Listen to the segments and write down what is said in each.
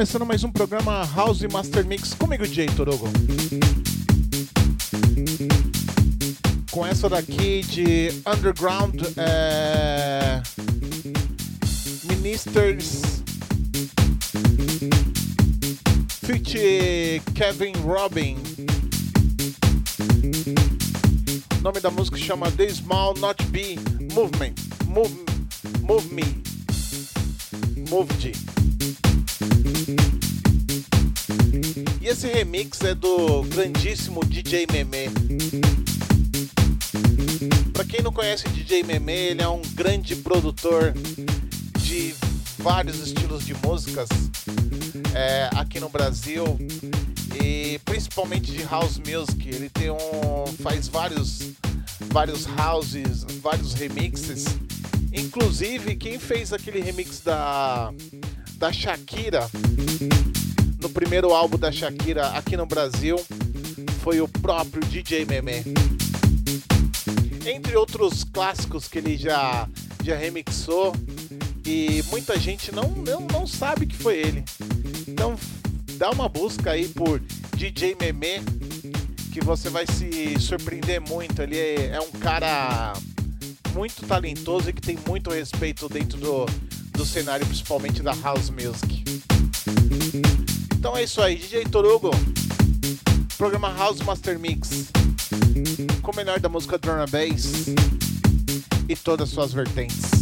começando mais um programa House Master Mix comigo, Jay Torogo. Com essa daqui de Underground é... Ministers Fit Kevin Robin. O nome da música chama The Small Not Be Movement. Move, move Me. Moved. E esse remix é do grandíssimo DJ Meme. Para quem não conhece DJ Meme, ele é um grande produtor de vários estilos de músicas é, aqui no Brasil e principalmente de house music. Ele tem um faz vários vários houses, vários remixes. Inclusive quem fez aquele remix da da Shakira no primeiro álbum da Shakira aqui no Brasil foi o próprio DJ Meme. Entre outros clássicos que ele já já remixou e muita gente não, não, não sabe que foi ele. Então dá uma busca aí por DJ Meme que você vai se surpreender muito. Ele é, é um cara muito talentoso e que tem muito respeito dentro do, do cenário, principalmente da house music. Então é isso aí, DJ Torugo, programa House Master Mix, com o melhor da música and bass e todas as suas vertentes.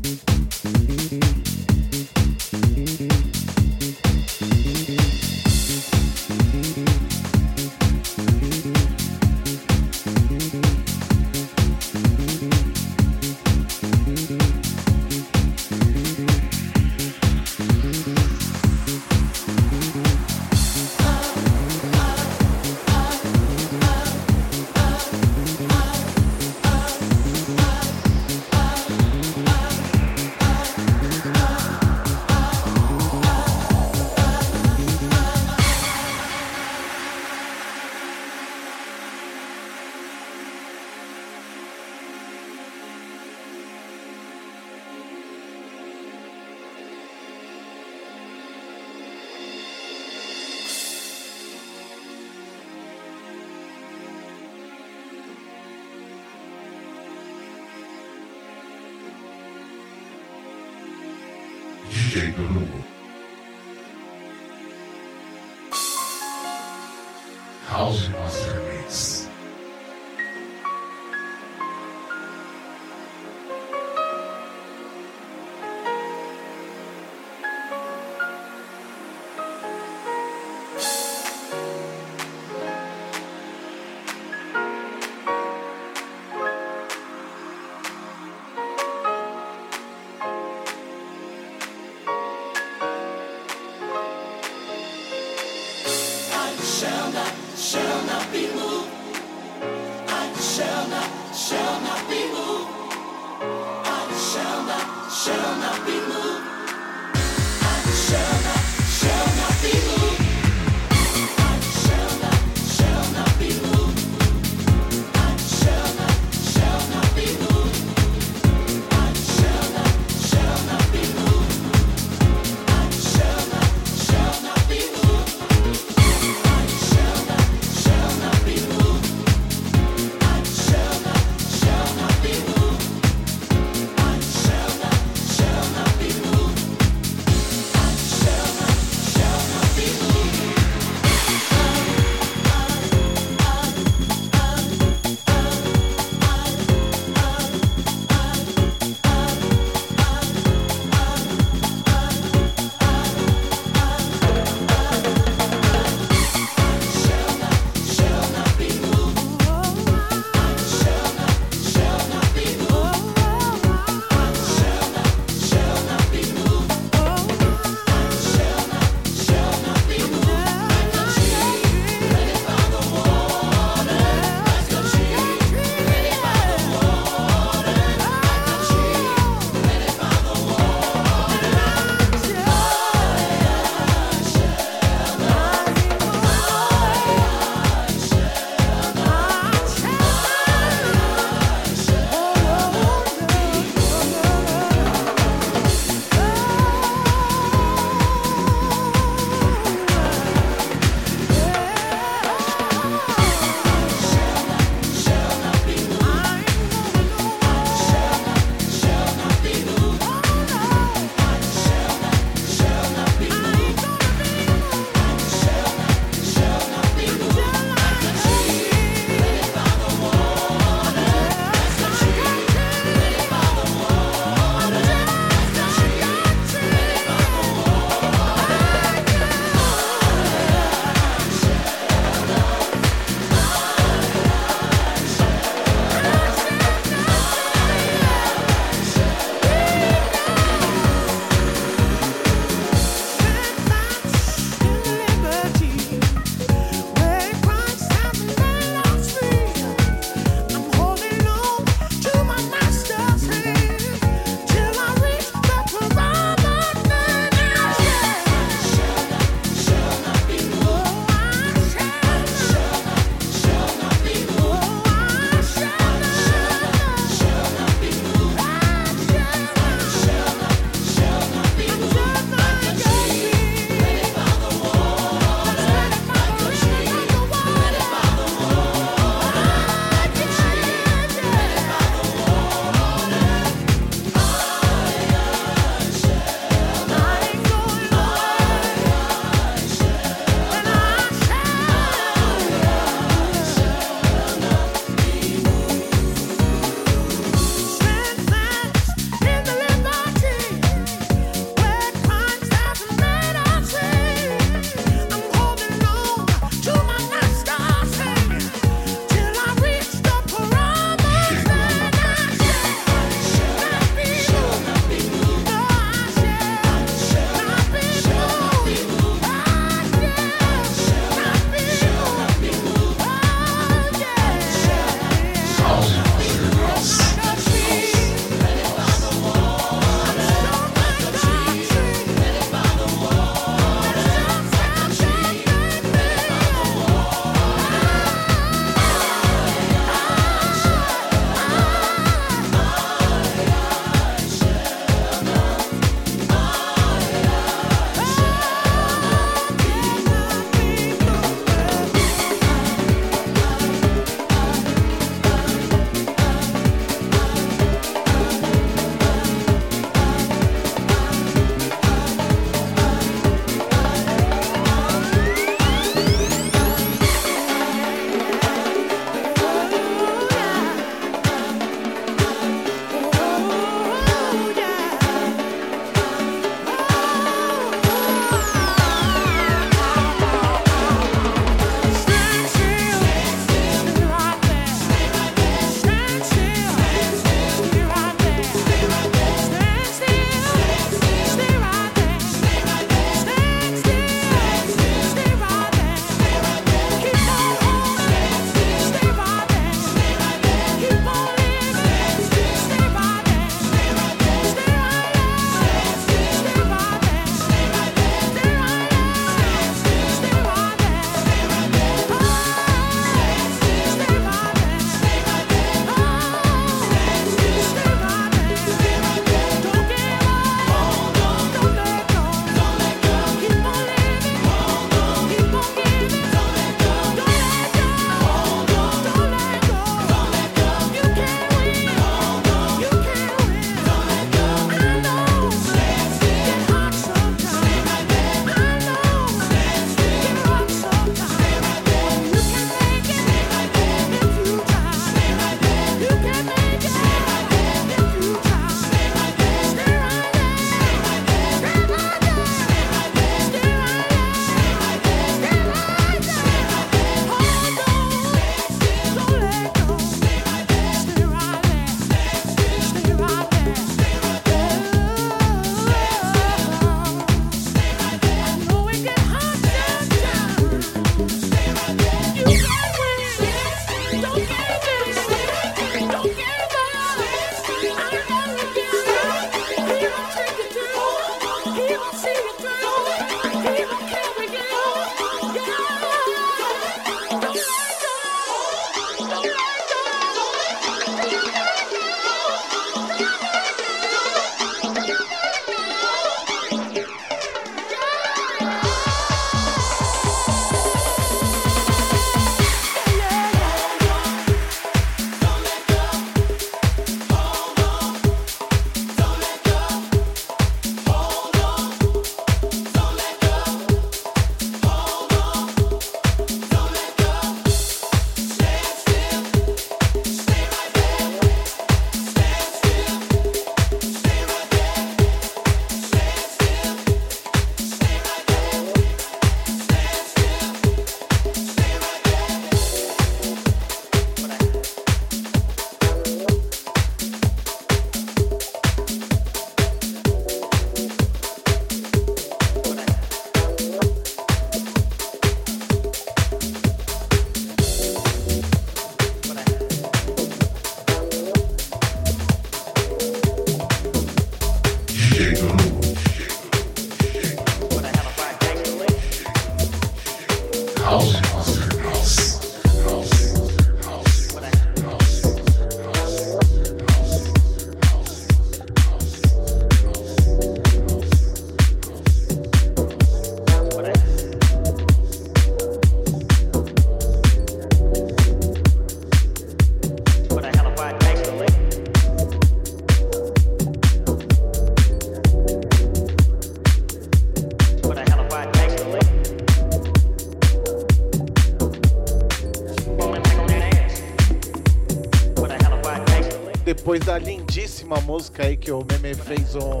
Uma música aí que o Meme fez um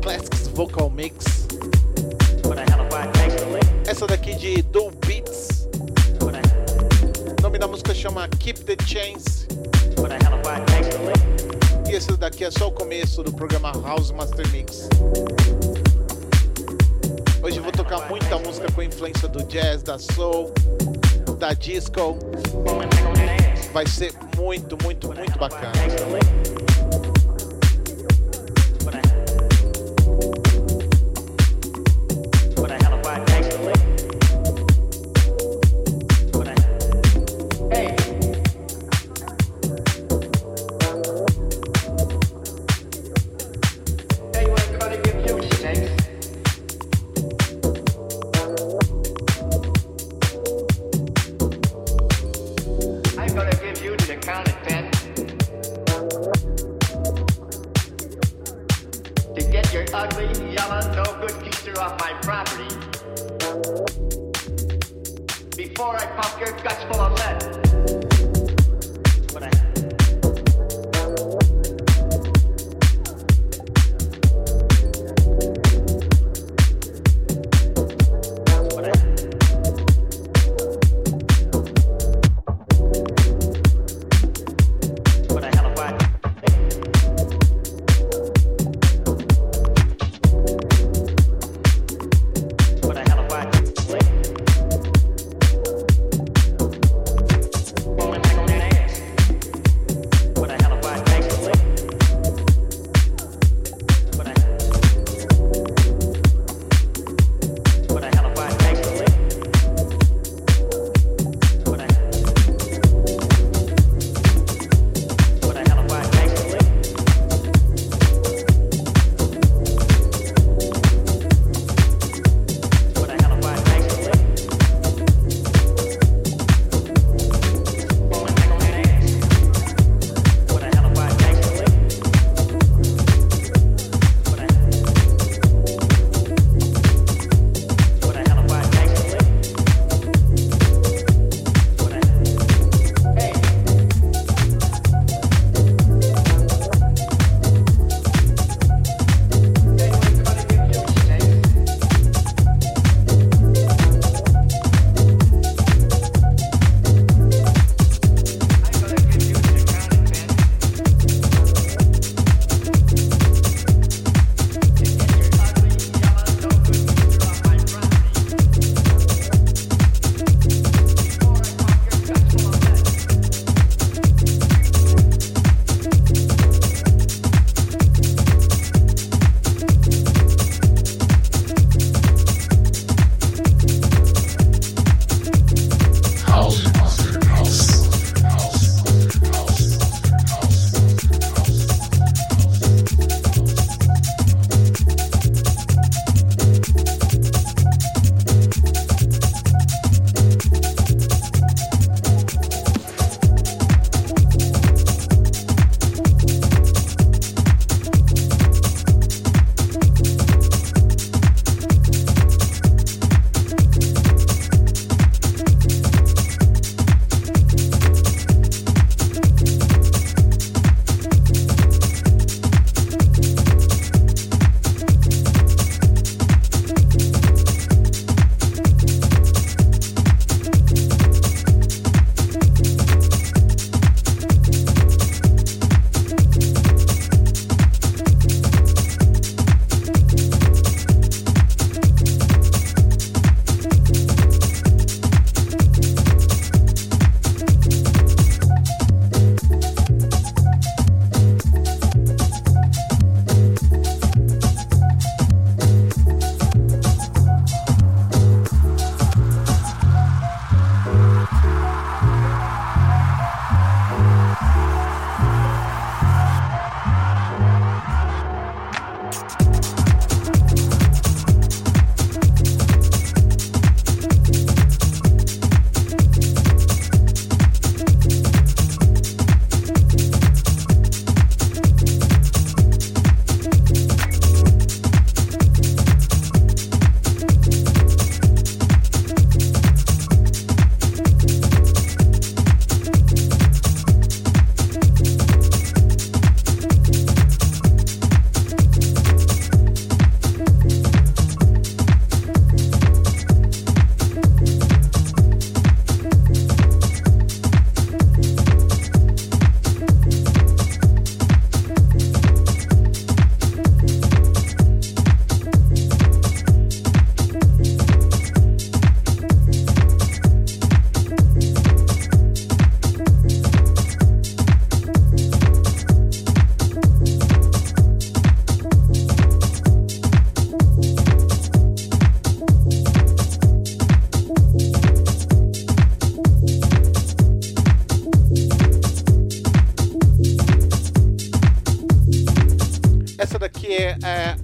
Classics Vocal Mix. Essa daqui de Do Beats. O nome da música chama Keep the Chains. E esse daqui é só o começo do programa House Master Mix. Hoje vou tocar muita música com influência do jazz, da soul, da disco. Vai ser muito, muito, muito bacana.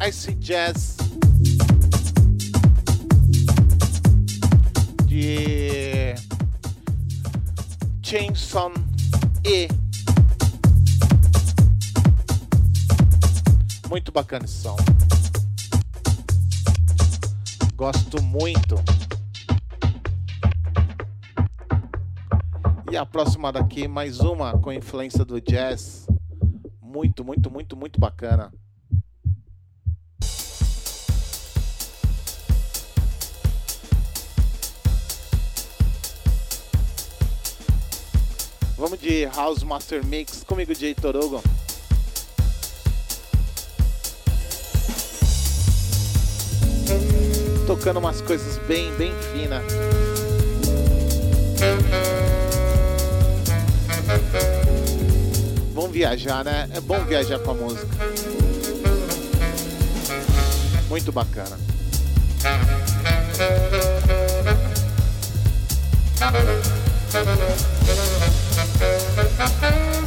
Ice Jazz de Chainson E. Muito bacana esse som. Gosto muito. E a próxima daqui, mais uma com influência do jazz. Muito, muito, muito, muito bacana. Vamos de House Master Mix comigo, Jay Torogon. Tocando umas coisas bem, bem finas. vamos viajar, né? É bom viajar com a música. Muito bacana. Música Bye.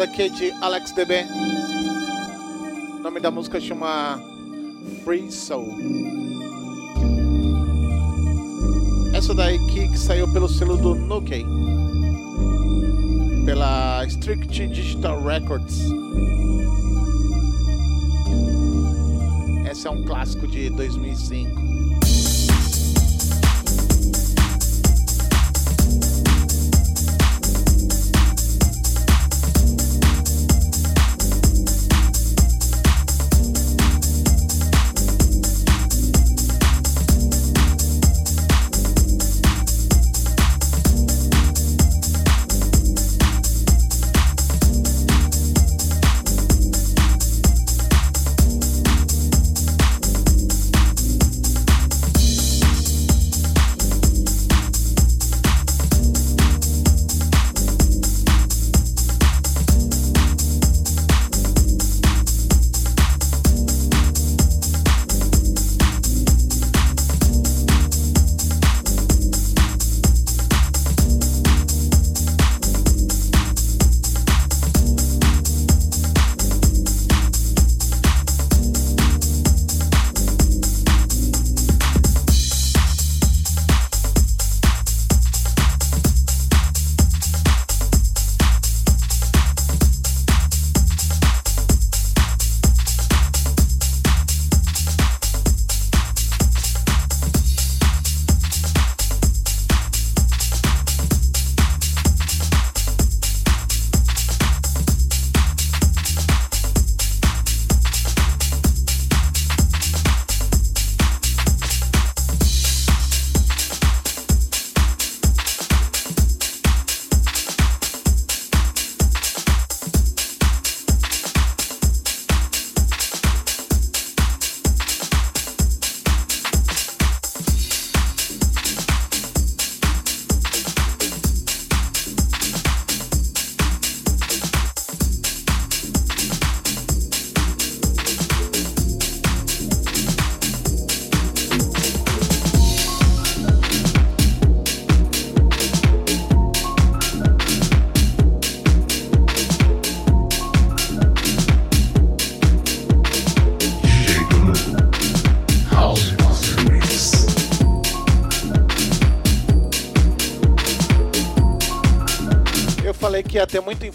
daqui é de Alex DB. O nome da música chama Free Soul. Essa daqui que saiu pelo selo do Nuke, pela Strict Digital Records. Esse é um clássico de 2005.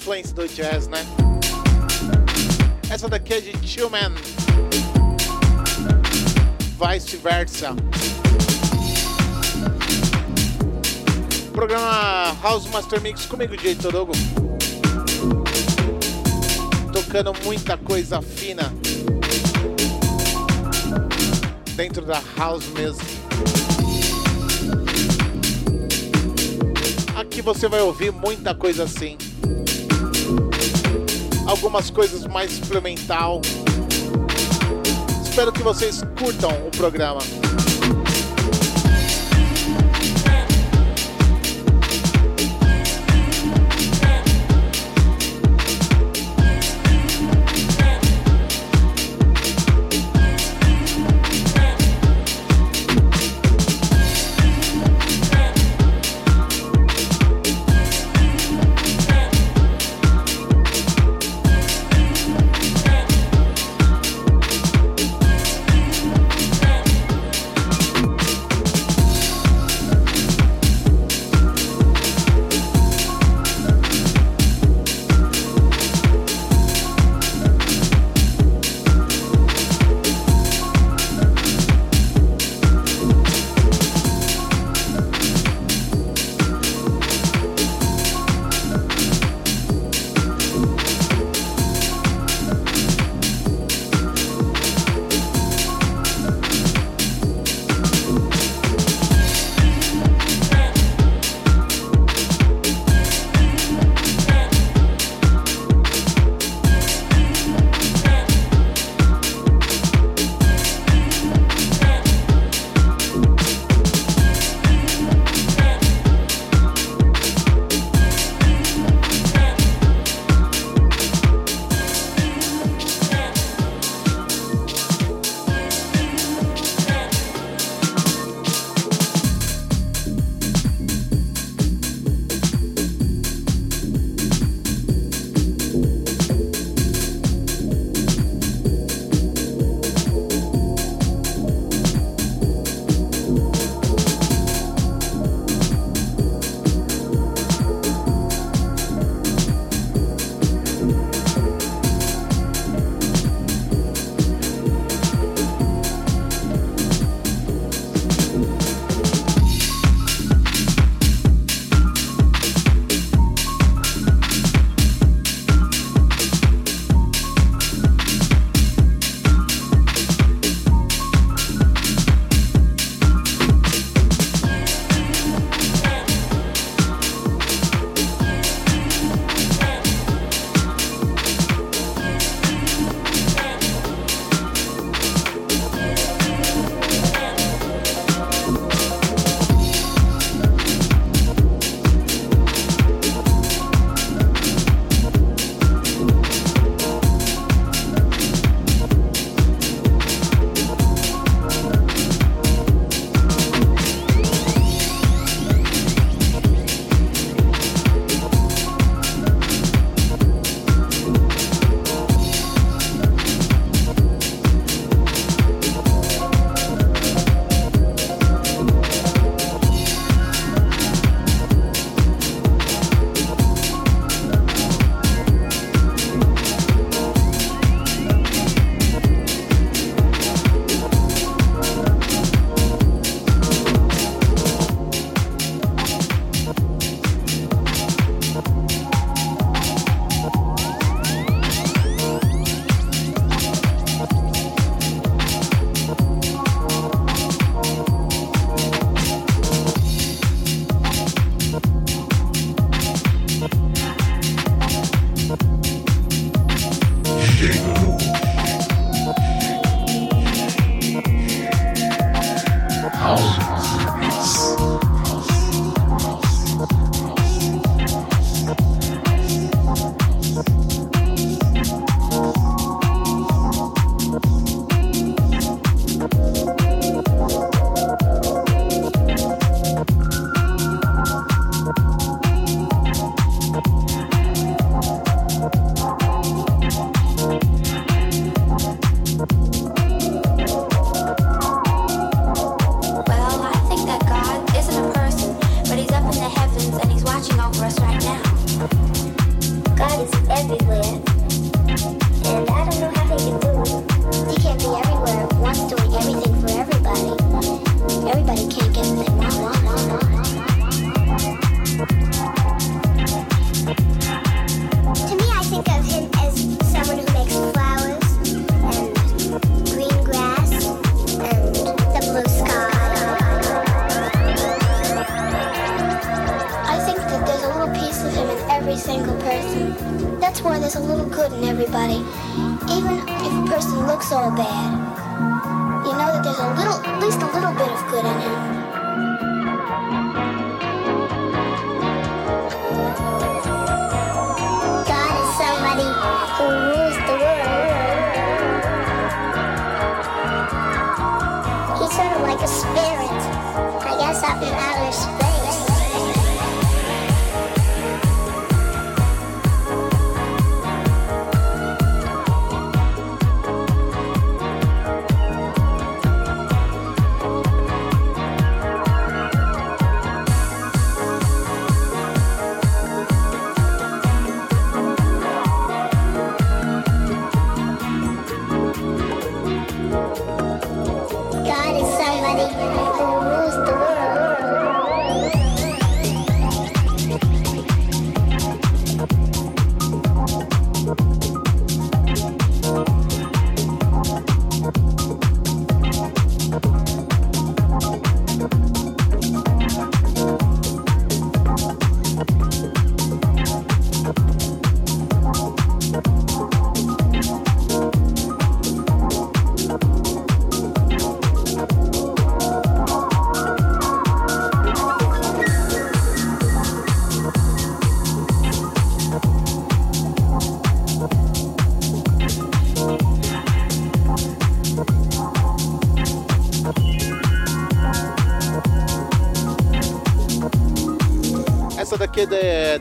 Influência do jazz, né? Essa daqui é de Tillman. Vice versa. Programa House Master Mix comigo, DJ Torogo. Tocando muita coisa fina. Dentro da house mesmo. Aqui você vai ouvir muita coisa assim algumas coisas mais experimental. Espero que vocês curtam o programa.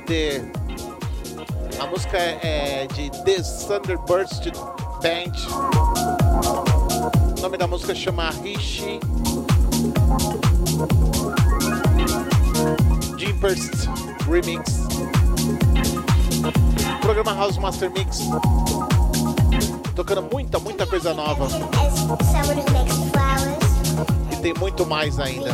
de. A música é, é de The Thunderbirds Band. O nome da música chama Rishi Jimpers Remix. Programa House Master Mix. Tocando muita, muita coisa nova. E tem muito mais ainda.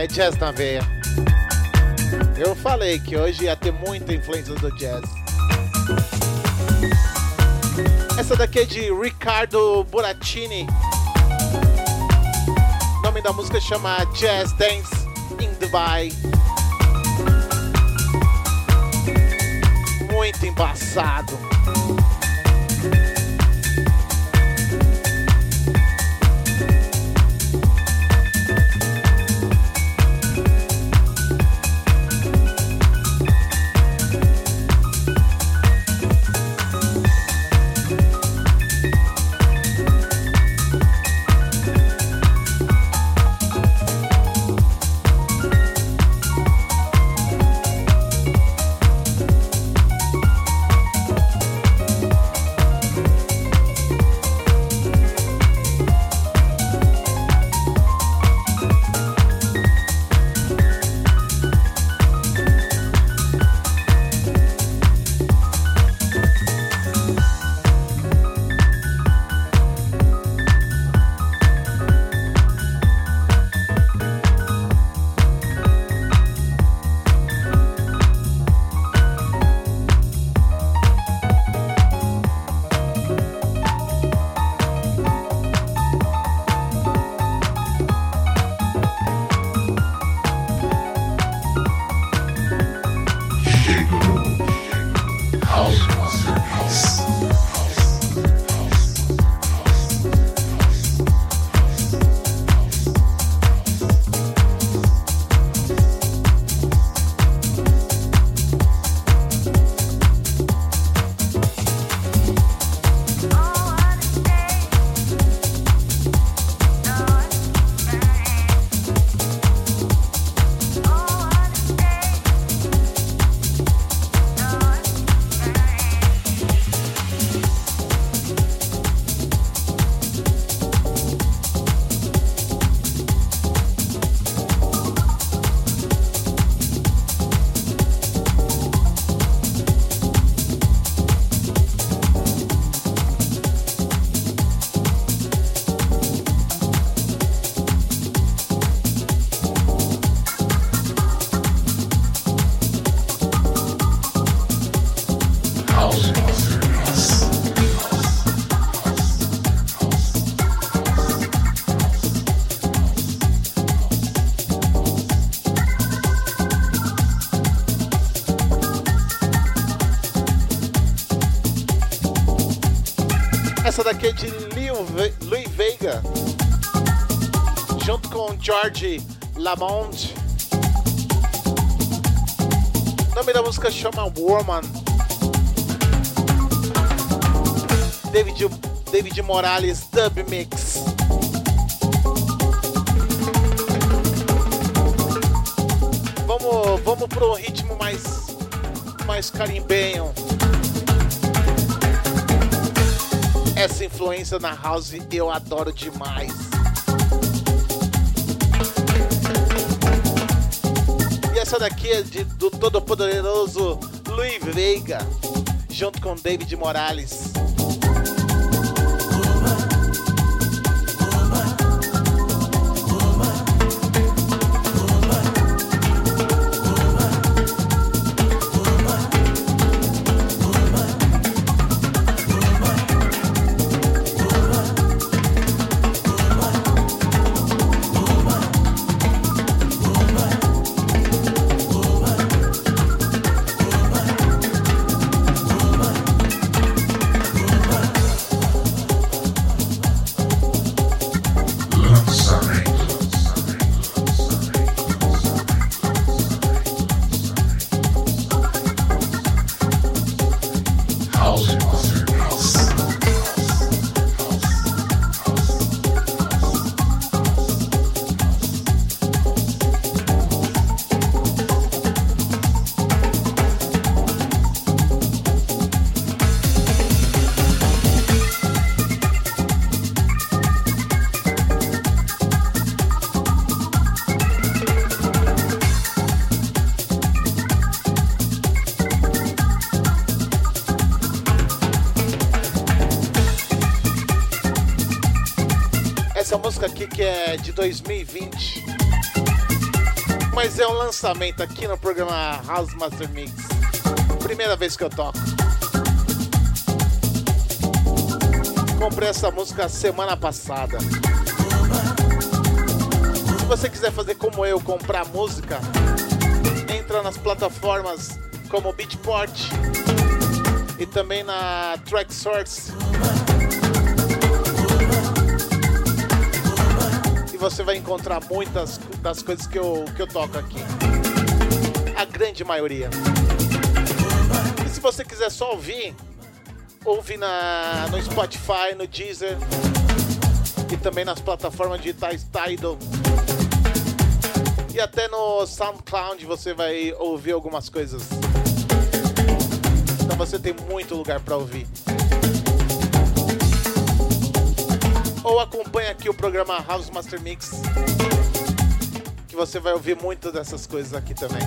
É jazz na veia. Eu falei que hoje ia ter muita influência do jazz. Essa daqui é de Ricardo Burattini. O nome da música chama Jazz Dance in Dubai. Muito embaçado. Daqui é de Louis Veiga, junto com George Lamont. O nome da música chama Woman. David, David Morales Dub Mix. Vamos, vamos pro ritmo mais, mais carimbenho. Essa influência na house eu adoro demais. E essa daqui é de, do todo poderoso Luiz Veiga, junto com David Morales. Que é de 2020. Mas é um lançamento aqui no programa House Master Mix. Primeira vez que eu toco. Comprei essa música semana passada. Se você quiser fazer como eu, comprar música, entra nas plataformas como Beatport e também na Tracksource. E você vai encontrar muitas das coisas que eu, que eu toco aqui. A grande maioria. E se você quiser só ouvir, ouve na, no Spotify, no Deezer e também nas plataformas digitais Tidal. E até no SoundCloud você vai ouvir algumas coisas. Então você tem muito lugar para ouvir. Ou acompanhe aqui o programa House Master Mix, que você vai ouvir muito dessas coisas aqui também.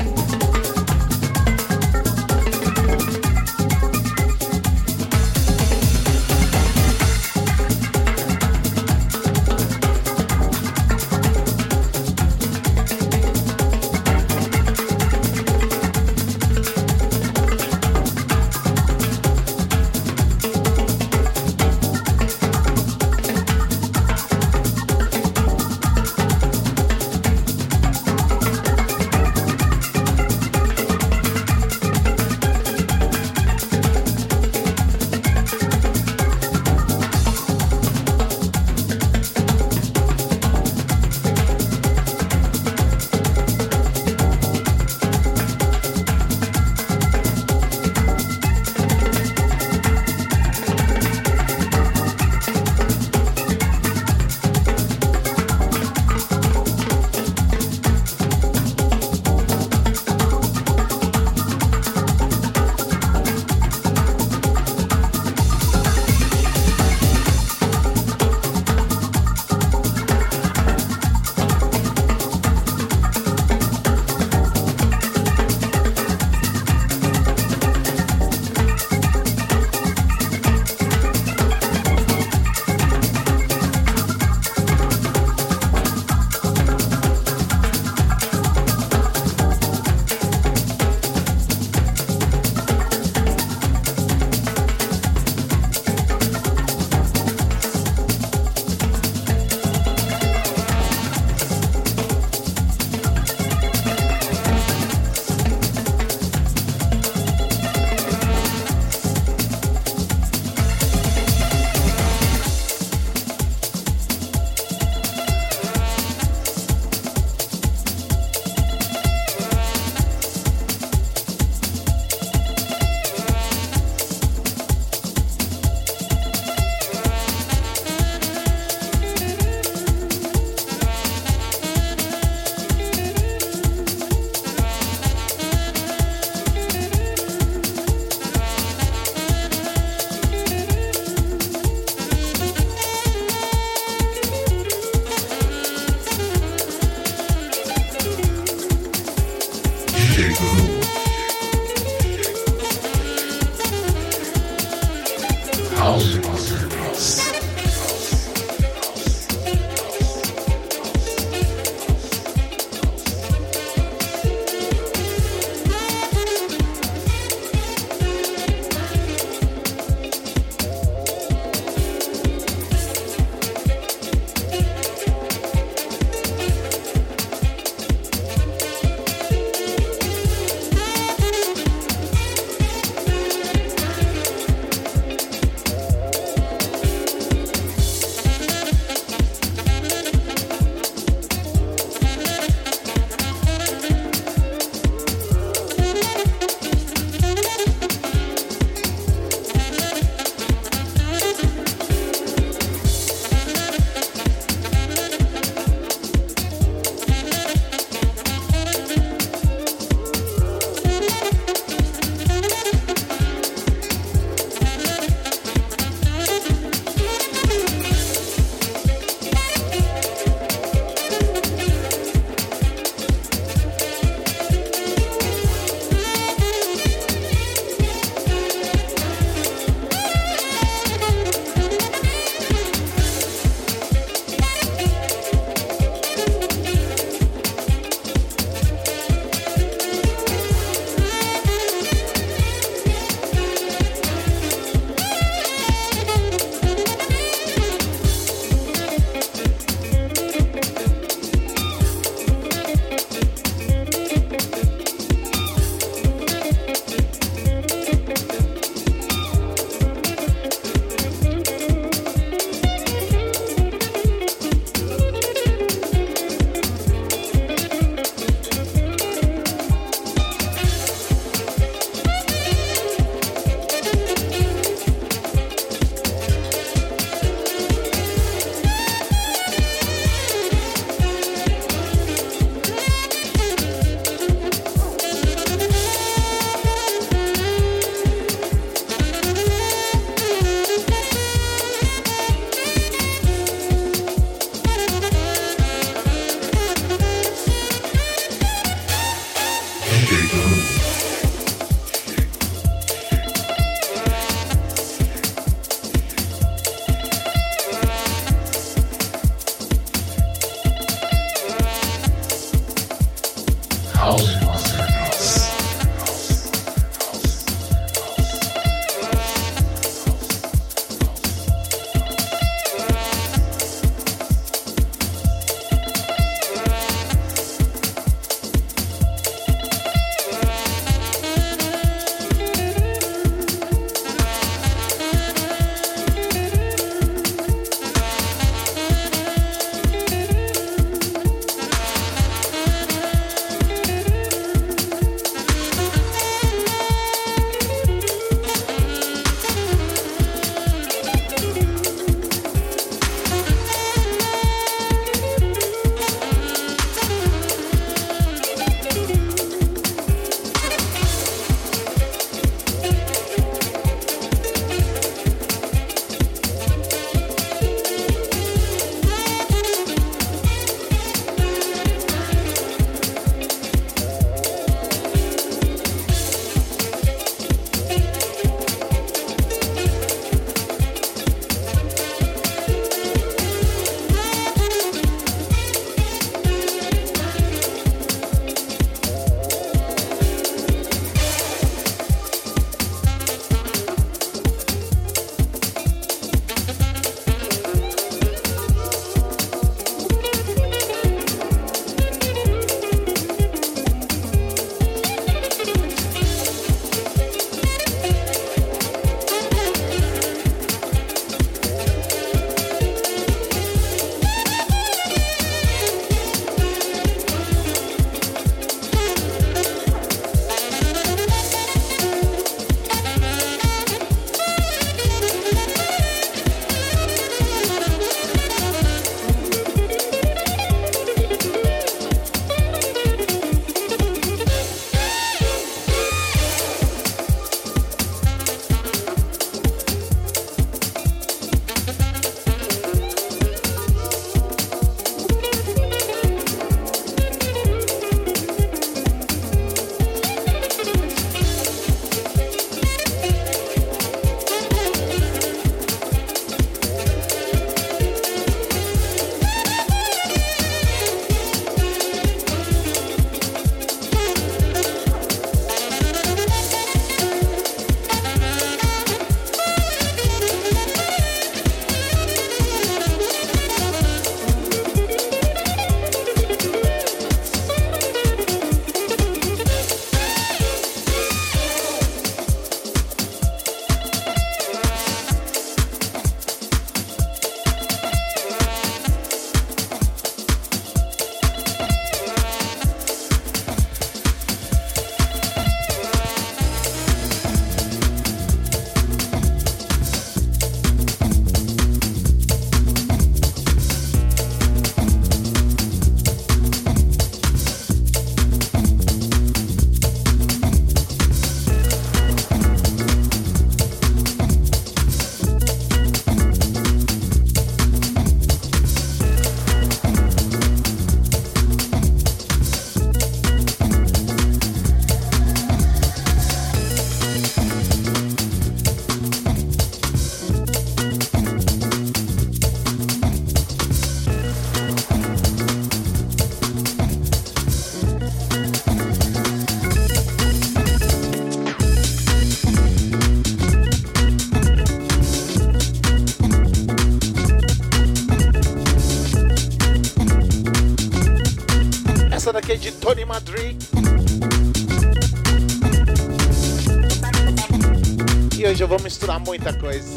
Muita coisa.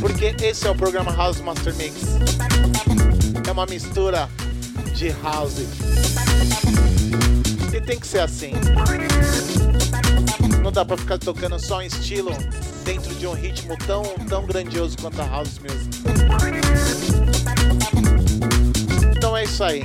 Porque esse é o programa House Master Mix. É uma mistura de house. E tem que ser assim. Não dá pra ficar tocando só um estilo dentro de um ritmo tão, tão grandioso quanto a house music. Então é isso aí.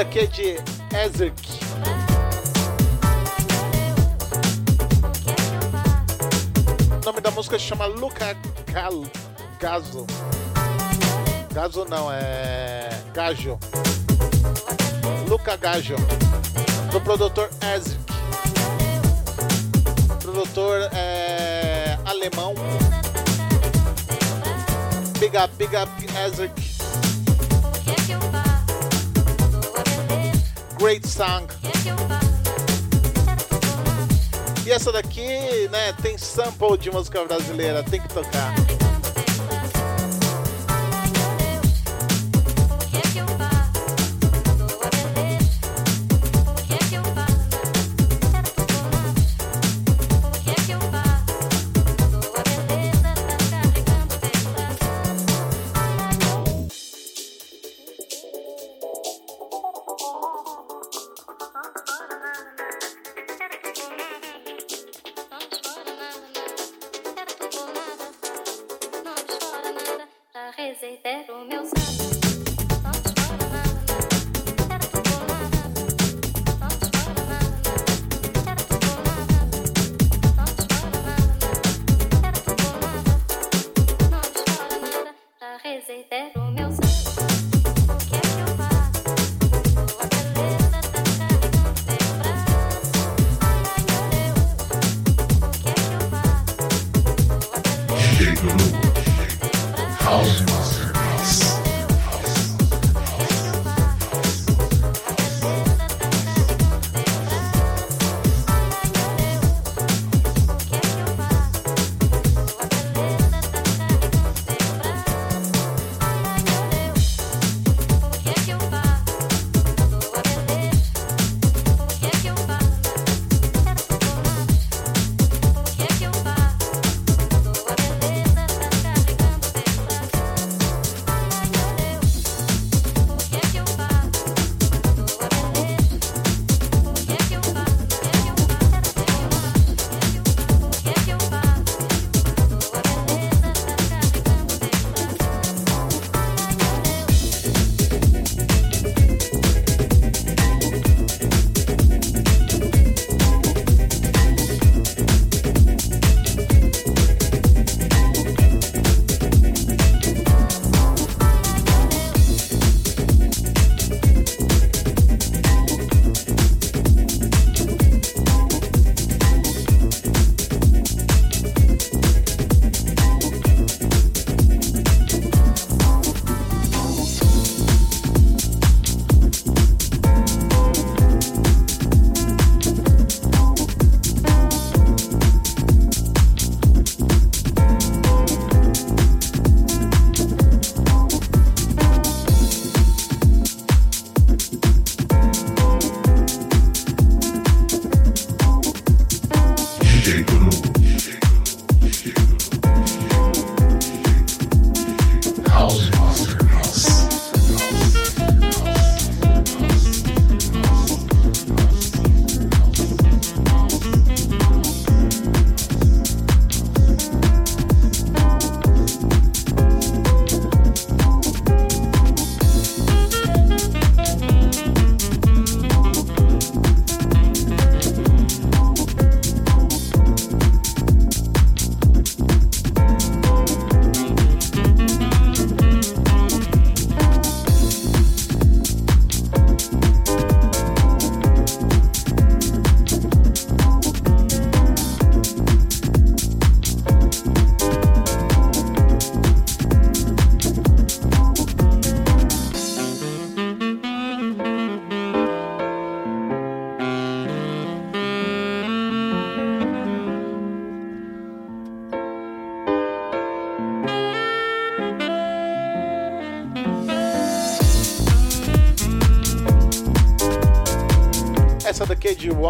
Essa daqui é de Ezek. O nome da música chama Luca Gal Gazo. Gazo não, é. Gajo. Luca Gajo. Do produtor Ezek. Produtor é, alemão. Big up, big up, Ezek. Great song. E essa daqui, né, tem sample de música brasileira, tem que tocar.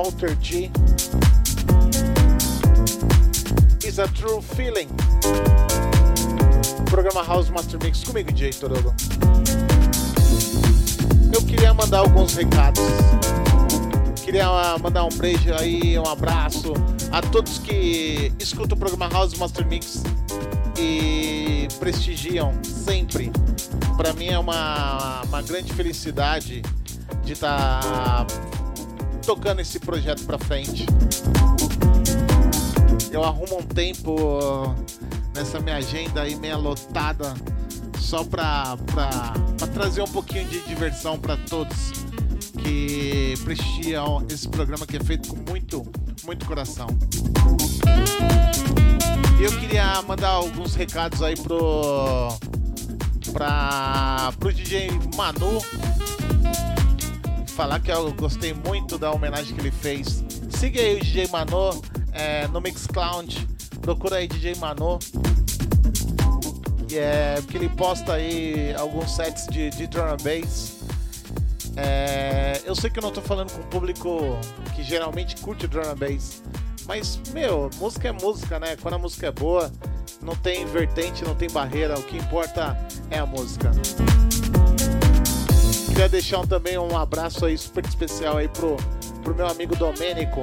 Walter G. Is a True Feeling. Programa House Master Mix comigo, DJ Torogo. Eu queria mandar alguns recados. Queria ah, mandar um beijo aí, um abraço a todos que escutam o programa House Master Mix e prestigiam sempre. Para mim é uma, uma grande felicidade de estar tá tocando esse projeto para frente. Eu arrumo um tempo nessa minha agenda aí meia lotada só para trazer um pouquinho de diversão para todos que prestigiam esse programa que é feito com muito, muito coração. E eu queria mandar alguns recados aí pro para pro DJ Manu falar que eu gostei muito da homenagem que ele fez. Siga aí o DJ Manu é, no Mixcloud, procura aí DJ Manu. É, porque ele posta aí alguns sets de, de drum and bass. É, eu sei que eu não tô falando com o público que geralmente curte drum and bass, mas, meu, música é música, né? Quando a música é boa, não tem vertente, não tem barreira, o que importa é a música. Queria deixar também um abraço aí super especial aí pro, pro meu amigo Domênico.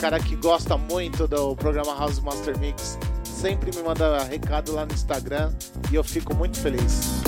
Cara que gosta muito do programa House Master Mix. Sempre me manda recado lá no Instagram e eu fico muito feliz.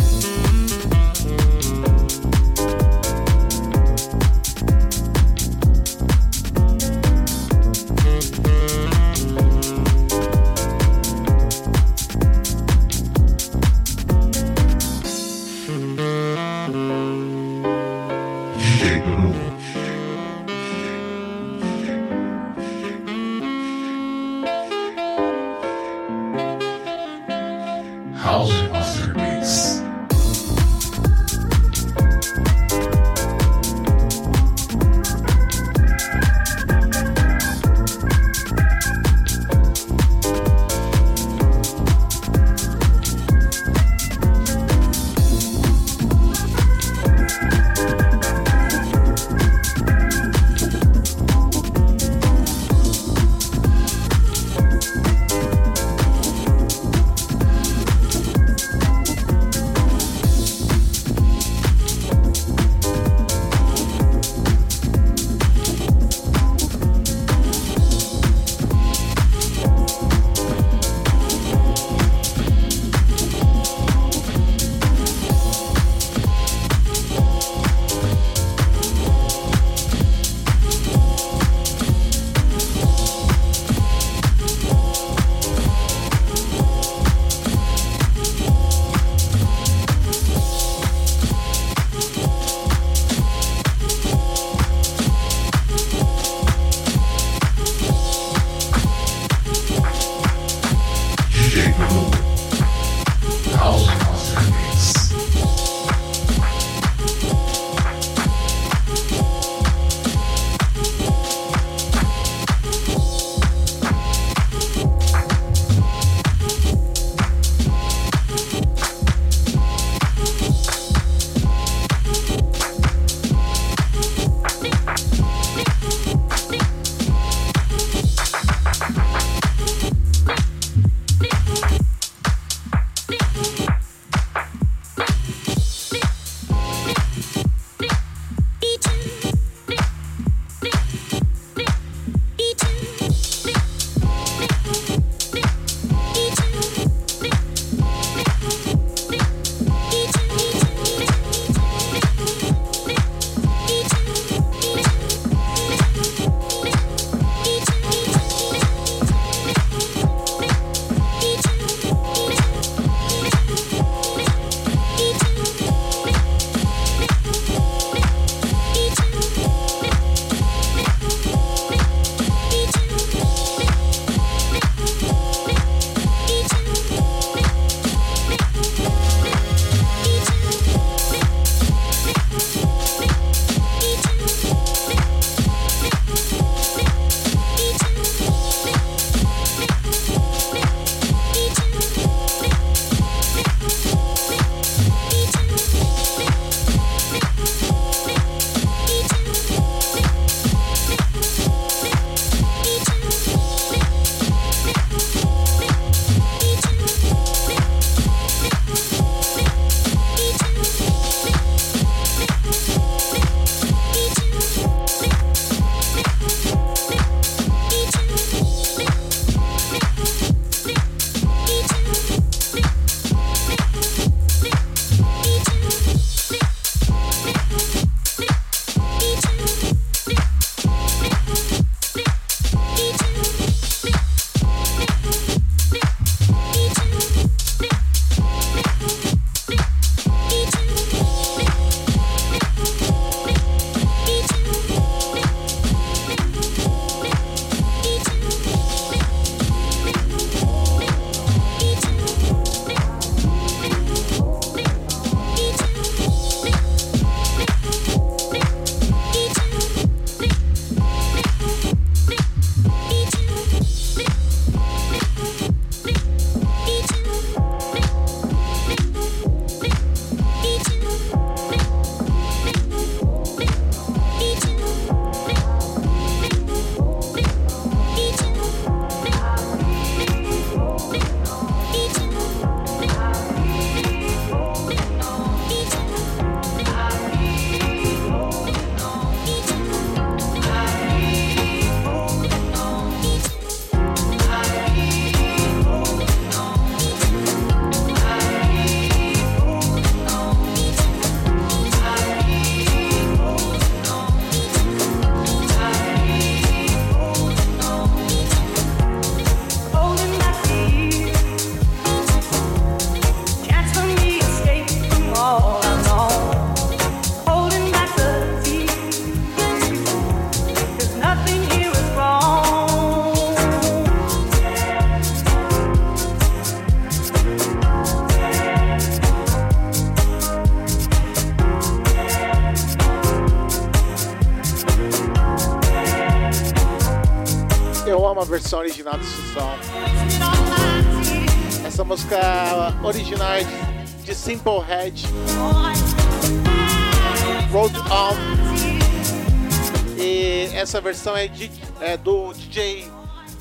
Versão é, de, é do DJ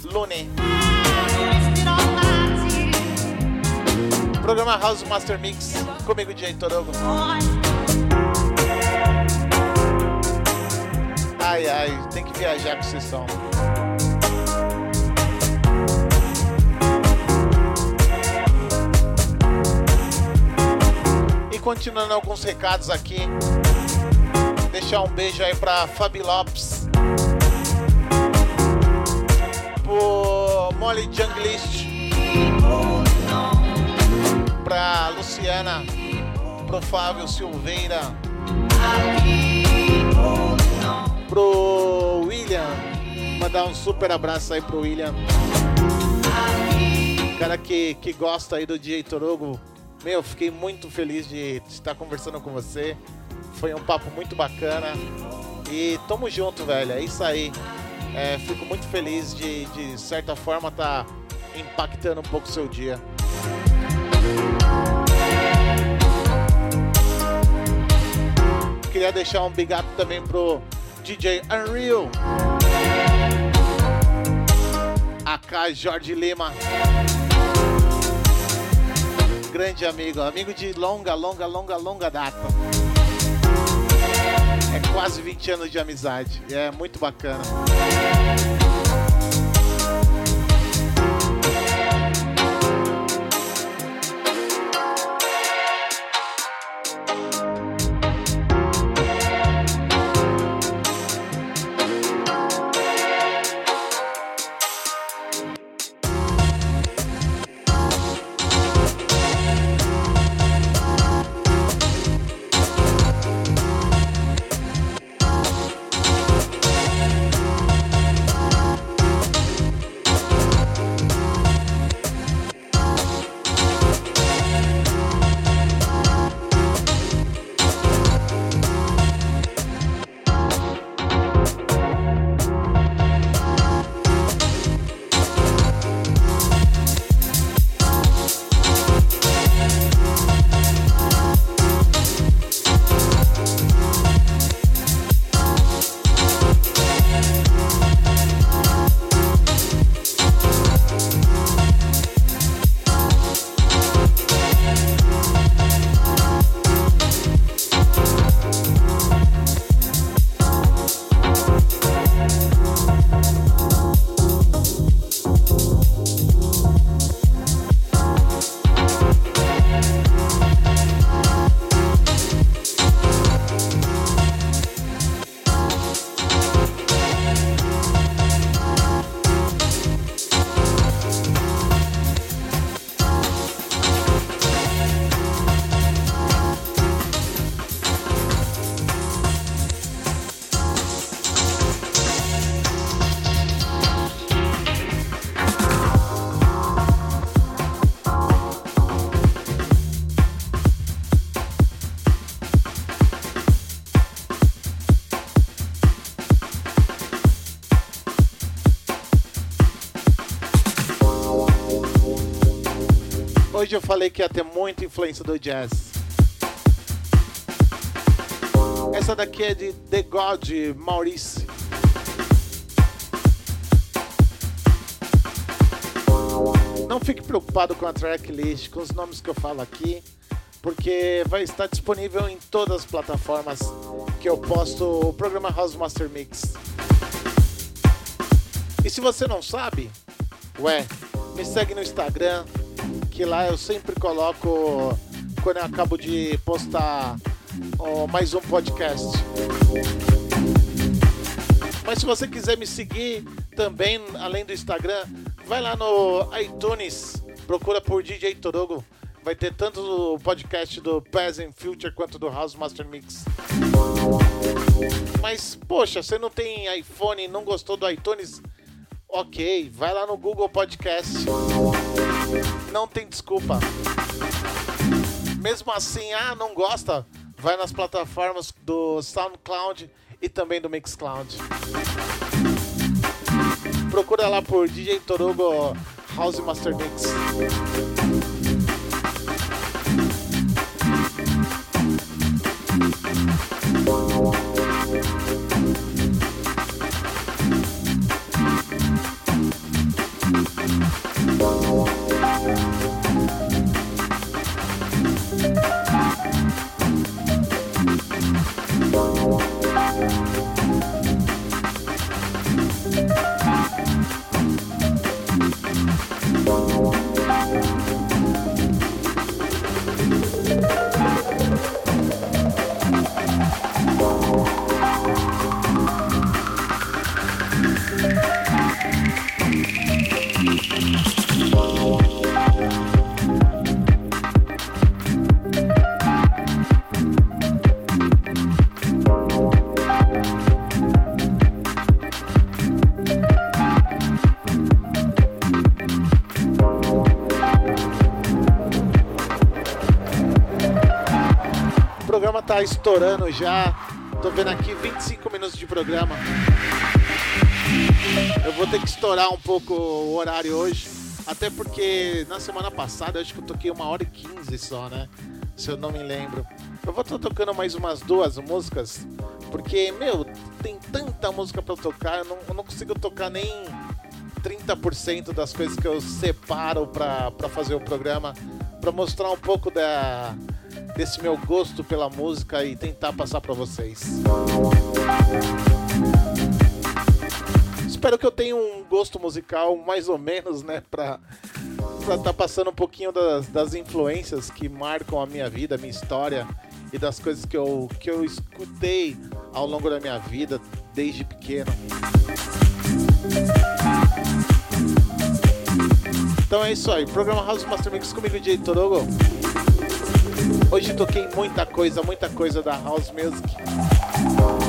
Lune. Programa House Master Mix comigo, DJ Torogo. Ai, ai, tem que viajar com esse som. E continuando alguns recados aqui. Deixar um beijo aí pra Fabi Lopes. Molly Junglist. Pra Luciana. Pro Fábio Silveira. Pro William. Mandar um super abraço aí pro William. Cara que, que gosta aí do DJ Torogo. Meu, fiquei muito feliz de estar conversando com você. Foi um papo muito bacana. E tamo junto, velho. É isso aí. É, fico muito feliz de, de certa forma, estar tá impactando um pouco o seu dia. Queria deixar um big up também pro DJ Unreal. AK Jorge Lima. Grande amigo, amigo de longa, longa, longa, longa data. É quase 20 anos de amizade. É muito bacana. Hoje eu falei que ia ter muita influência do jazz. Essa daqui é de The God Maurice. Não fique preocupado com a tracklist, com os nomes que eu falo aqui, porque vai estar disponível em todas as plataformas que eu posto o programa House Master Mix. E se você não sabe, ué, me segue no Instagram, que lá eu sempre coloco quando eu acabo de postar oh, mais um podcast. Mas se você quiser me seguir também, além do Instagram, vai lá no iTunes, procura por DJ Torogo. Vai ter tanto o podcast do Present Future quanto do House Master Mix. Mas, poxa, você não tem iPhone e não gostou do iTunes? Ok, vai lá no Google Podcast. Não tem desculpa. Mesmo assim, ah, não gosta? Vai nas plataformas do SoundCloud e também do Mixcloud. Procura lá por DJ Torugo House Master Mix. Tá estourando já. Tô vendo aqui 25 minutos de programa. Eu vou ter que estourar um pouco o horário hoje. Até porque na semana passada acho que eu toquei uma hora e 15 só, né? Se eu não me lembro. Eu vou estar tocando mais umas duas músicas. Porque, meu, tem tanta música eu tocar. Eu não, eu não consigo tocar nem 30% das coisas que eu separo pra fazer o programa. Pra mostrar um pouco da, desse meu gosto pela música e tentar passar para vocês. Espero que eu tenha um gosto musical mais ou menos, né, para estar tá passando um pouquinho das, das influências que marcam a minha vida, a minha história e das coisas que eu, que eu escutei ao longo da minha vida desde pequeno. Então é isso aí, programa House Master Mix comigo, DJ Torogo. Hoje toquei muita coisa, muita coisa da house music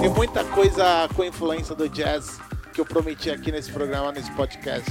e muita coisa com influência do jazz que eu prometi aqui nesse programa, nesse podcast.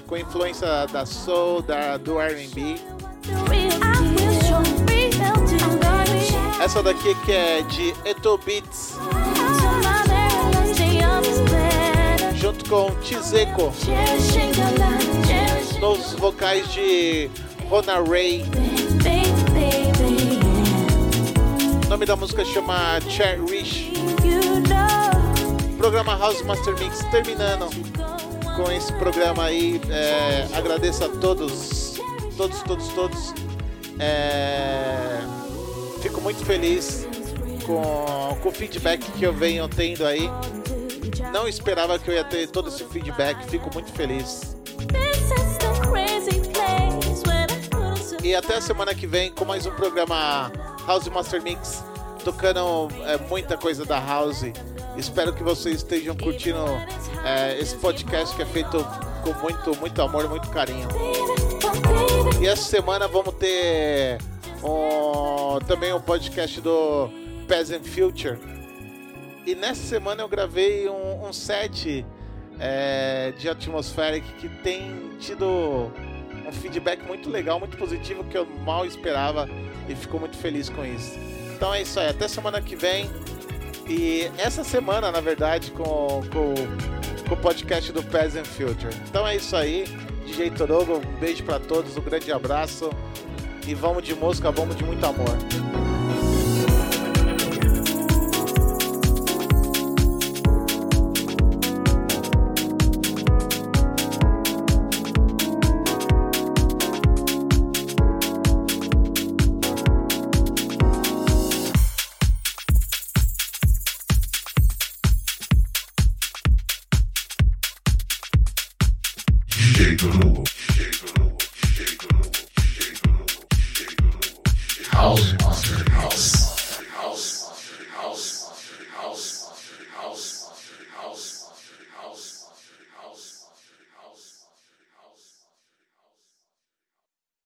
com influência da soul, da, do R&B. Essa daqui que é de Eto Beats. Junto com Tizeko. Nos vocais de Rona Ray. O nome da música chama Cherish. Programa House Master Mix terminando com esse programa aí. É, agradeço a todos, todos, todos, todos. É, fico muito feliz com, com o feedback que eu venho tendo aí. Não esperava que eu ia ter todo esse feedback, fico muito feliz. E até a semana que vem com mais um programa House Master Mix, tocando é, muita coisa da House. Espero que vocês estejam curtindo é, esse podcast que é feito com muito, muito amor e muito carinho. E essa semana vamos ter um, também um podcast do Peasant Future. E nessa semana eu gravei um, um set é, de Atmospheric que tem tido um feedback muito legal, muito positivo que eu mal esperava e fico muito feliz com isso. Então é isso aí, até semana que vem. E essa semana, na verdade, com, com, com o podcast do Peasant Future. Então é isso aí, DJ Torogo, um beijo para todos, um grande abraço. E vamos de música, vamos de muito amor.